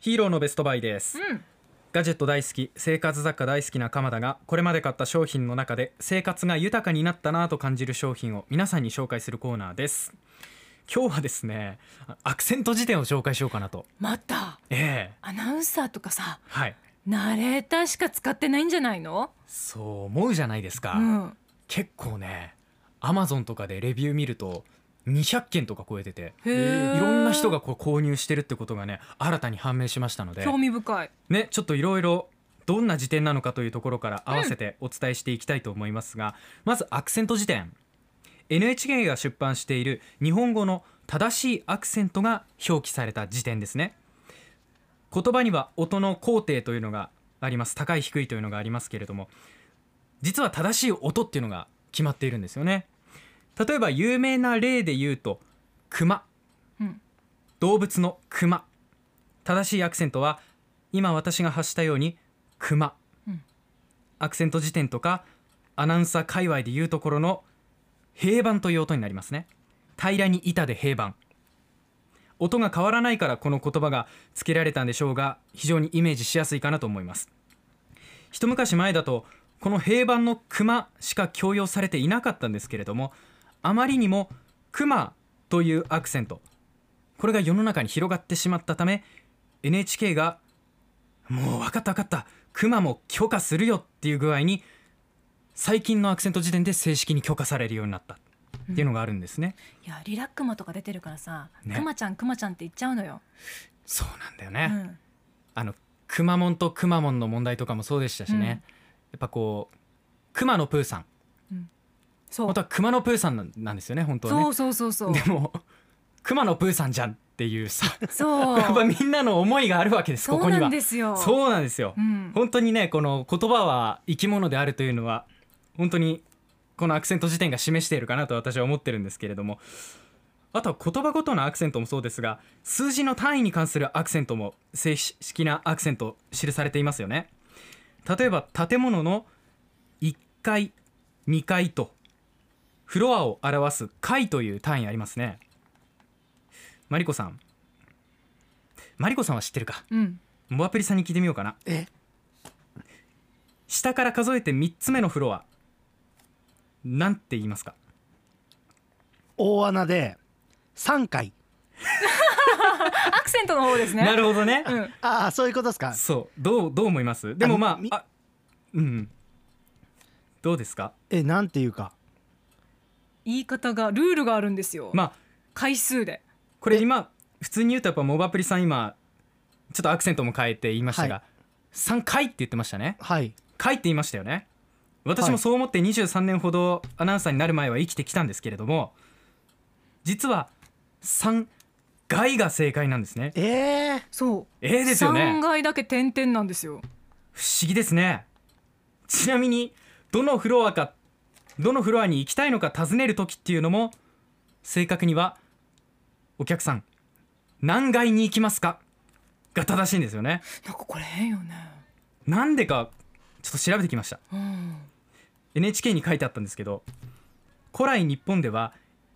ヒーローのベストバイです、うん。ガジェット大好き生活雑貨大好きな鎌田がこれまで買った商品の中で生活が豊かになったなと感じる商品を皆さんに紹介するコーナーです。今日はですねアクセント辞典を紹介しようかなと。また？ええ。アナウンサーとかさはい。ナレーターしか使ってないんじゃないの？そう思うじゃないですか、うん。結構ねアマゾンとかでレビュー見ると200件とか超えてていろんな人がこう購入してるってことがね新たに判明しましたので興味深い。ねちょっといろいろどんな辞典なのかというところから合わせてお伝えしていきたいと思いますが、まずアクセント辞典。NHK が出版している日本語の正しいアクセントが表記された辞典ですね。言葉には音の工程というのがあります。高い低いというのがありますけれども実は正しい音っていうのが決まっているんですよね例えば有名な例で言うと熊。うん。動物の熊。正しいアクセントは今私が発したように熊、うん。アクセント辞典とかアナウンサー界隈で言うところの平板という音になりますね。平らに板で平板。音が変わらないからこの言葉が付けられたんでしょうが非常にイメージしやすいかなと思います。一昔前だとこの平板の熊しか強要されていなかったんですけれどもあまりにも熊というアクセント。これが世の中に広がってしまったため NHK がもう分かった分かった熊も許可するよっていう具合に最近のアクセント辞典で正式に許可されるようになった。っていうのがあるんですね、いやリラックマとか出てるからさ、ね。クマちゃんクマちゃんって言っちゃうのよ、そうなんだようね、ん、あのくまモンとくまモンの問題とかもそうでしたしね、うん。やっぱこう熊野プーさん本当は熊野プーさんなんですよね本当はね。そうそうそうそう。でも熊野プーさんじゃんっていうさそう。やっぱみんなの思いがあるわけですこそうなこにはんですよ。そうなんですよ、うん、本当にねこの言葉は生き物であるというのは本当にこのアクセント辞典が示しているかなと私は思ってるんですけれども。あとは言葉ごとのアクセントもそうですが数字の単位に関するアクセントも正式なアクセント記されていますよね。例えば建物の1階2階とフロアを表す階という単位ありますね。マリコさん。マリコさんは知ってるか。うん、モアプリさんに聞いてみようかな。え？下から数えて3つ目のフロア。なんて言いますか？大穴で3回 アクセントの方ですね。なるほどね、うん、ああそういうことですか？そう。どうどう思います？でもまみああうん。どうですか？えなんていうか言い方がルールがあるんですよ、まあ回数で。これ今普通に言うとやっぱモバプリさん今ちょっとアクセントも変えて言いましたが、は3回って言ってましたね。はい。回って言いましたよね。私はい。もそう思って23年ほどアナウンサーになる前は生きてきたんですけれども実は3回が正解なんですね。えー、そう。ええですよね。3階だけ点々なんですよ。不思議ですね。ちなみにどのフロアかどのフロアに行きたいのか尋ねる時っていうのも正確にはお客さん何階に行きますか？が正しいんですよね。なんかこれ変よね。なんでかちょっと調べてきました。うん。NHK に書いてあったんですけど古来日本では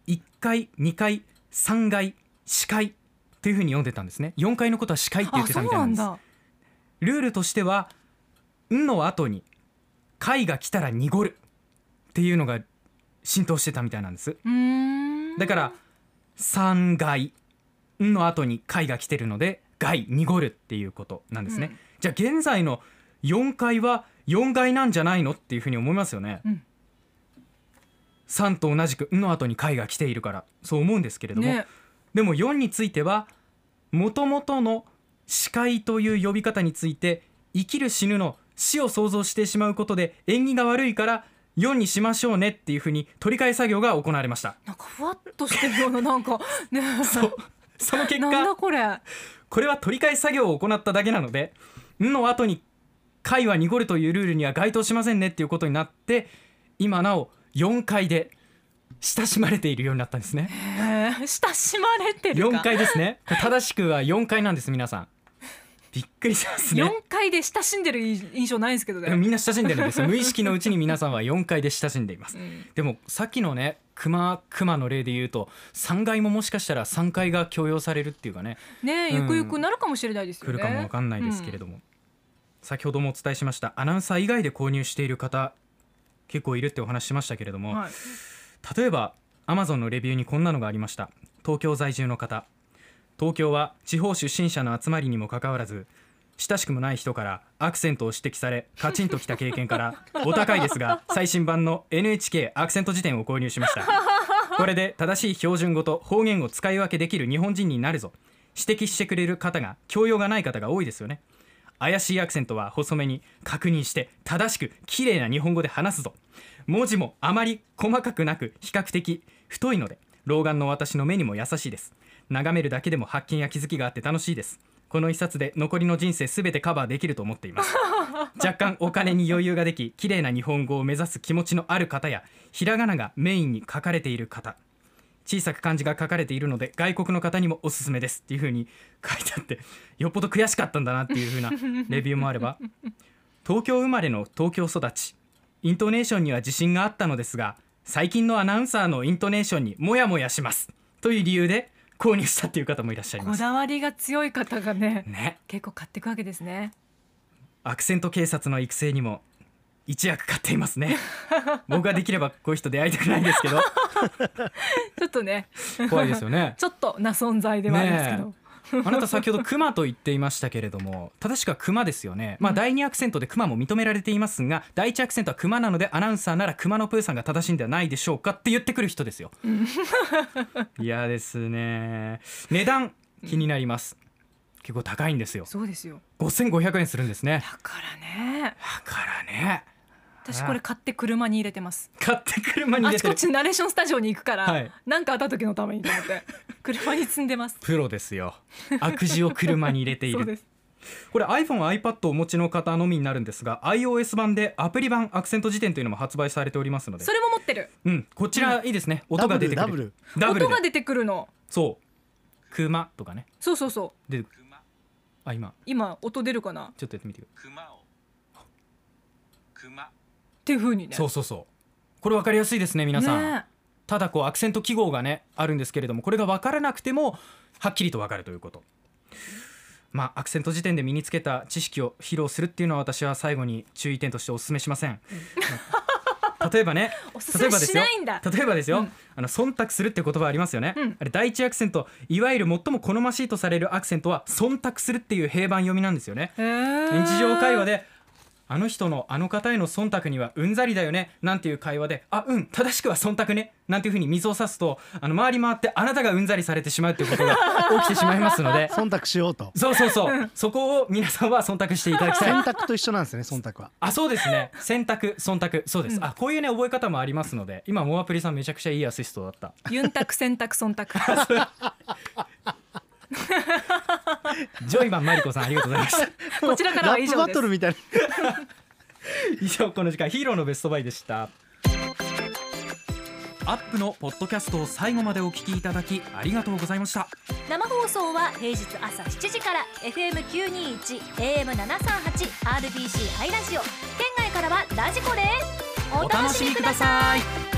1階2階3階4階というふうに読んでたんですね。4階のことは4階って言ってたみたいなんです。ルールとしては「ん」の後に「貝が来たら濁る」っていうのが浸透してたみたいなんです。だから「三階」「ん」の後に「貝が来てるので「貝」濁るっていうことなんですね、うん。じゃあ現在の4階は4階なんじゃないのっていうふうに思いますよね、うん。3と同じく「ん」の後に貝が来ているから。そう思うんですけれども、ね。でも4についてはもともとの死海という呼び方について生きる死ぬの死を想像してしまうことで縁起が悪いから4にしましょうねっていうふうに取り替え作業が行われました。なんかふわっとしてるようななんかね。そう。その結なんだ果これ。これは取り替え作業を行っただけなので「ん」の後に「貝は濁る」というルールには該当しませんねっていうことになって今なお4階で親しまれているようになったんですね。親しまれてるか。4階ですね。正しくは4階なんです皆さんびっくりしますね。4階で親しんでる印象ないんですけどね、みんな親しんでるんですよ。無意識のうちに皆さんは4階で親しんでいます。うん。でもさっきのね熊熊の例で言うと3階ももしかしたら3階が強要されるっていうかね。ねうん。ゆくゆくなるかもしれないですよね。来るかもわかんないですけれども、先ほどもお伝えしましたアナウンサー以外で購入している方結構いるってお話ししましたけれども、うんはい。例えば Amazon のレビューにこんなのがありました。東京在住の方東京は地方出身者の集まりにもかかわらず親しくもない人からアクセントを指摘されカチンときた経験から お高いですが最新版の NHK アクセント辞典を購入しました。これで正しい標準語と方言を使い分けできる日本人になるぞ。指摘してくれる方が教養がない方が多いですよね。怪しいアクセントは細めに確認して正しく綺麗な日本語で話すぞ。文字もあまり細かくなく比較的太いので老眼の私の目にも優しいです。眺めるだけでも発見や気づきがあって楽しいです。この一冊で残りの人生すべてカバーできると思っています。若干お金に余裕ができ綺麗な日本語を目指す気持ちのある方やひらがながメインに書かれている方。小さく漢字が書かれているので外国の方にもおすすめです。っていう風に書いてあってよっぽど悔しかったんだなっていう風なレビューもあれば。東京生まれの東京育ち。イントネーションには自信があったのですが最近のアナウンサーのイントネーションにモヤモヤします。という理由で購入したっていう方もいらっしゃいます。こだわりが強い方がねね。結構買っていくわけですね。アクセント警察の育成にも一役買っていますね。僕ができればこういう人出会いたくないですけど。ちょっとね。怖いですよね。ちょっとな存在ではありますけど、あなた先ほどクマと言っていましたけれども正しくはクマですよね。まあ第二アクセントでクマも認められていますが第一アクセントはクマなのでアナウンサーならクマのプーさんが正しいんではないでしょうかって言ってくる人ですよ。嫌ですね。値段気になります。結構高いんですよ。そうですよ。5500円するんですね。だからね。だからね私これ買って車に入れてます。買って車に入れてる。あちこちナレーションスタジオに行くから、はい。なんかあった時のためにと思って 車に積んでます。プロですよ。悪事を車に入れている。そうです。これ iPhone、iPad をお持ちの方のみになるんですが iOS 版でアプリ版アクセント辞典というのも発売されておりますので。それも持ってる。うん、こちらいいですね、音が出てくる。ダブルダブル。で。音が出てくるの。そう。熊とかね。そうそうそう。出てくるあ今。今音出るかな？っちょっとやってみてくだ熊を。熊ていう風にね。そうそうそう。これ分かりやすいですね皆さん、ね。ただこうアクセント記号がねあるんですけれどもこれが分からなくてもはっきりと分かるということ。まあアクセント辞典で身につけた知識を披露するっていうのは私は最後に注意点としてお勧めしません、例えばね おすすめしないんだ。例えばですよ、うん。あの忖度するって言葉ありますよね、うん。あれ第一アクセントいわゆる最も好ましいとされるアクセントは忖度するっていう平板読みなんですよね。日常会話であの人のあの方への忖度にはうんざりだよねなんていう会話であうん正しくは忖度ねなんていうふうに水を差すとあの回り回ってあなたがうんざりされてしまうっていうことが 起きてしまいますので。忖度しようと。そうそうそう。そこを皆さんは忖度していただきたい。選択と一緒なんですね忖度は。あそうですね。選択忖度。そうです、うん。あこういうね覚え方もありますので今モアプリさんめちゃくちゃいいアシストだった。ユンタク選択忖度。ジョイマンマリコさんありがとうございました。こちらからは以上です。トルみたいな以上この時間ヒーローのベストバイでした。アップのポッドキャストを最後までお聞きいただきありがとうございました。生放送は平日朝7時から FM921 AM738 RBC ハイラジオ。県外からはラジコですお楽しみください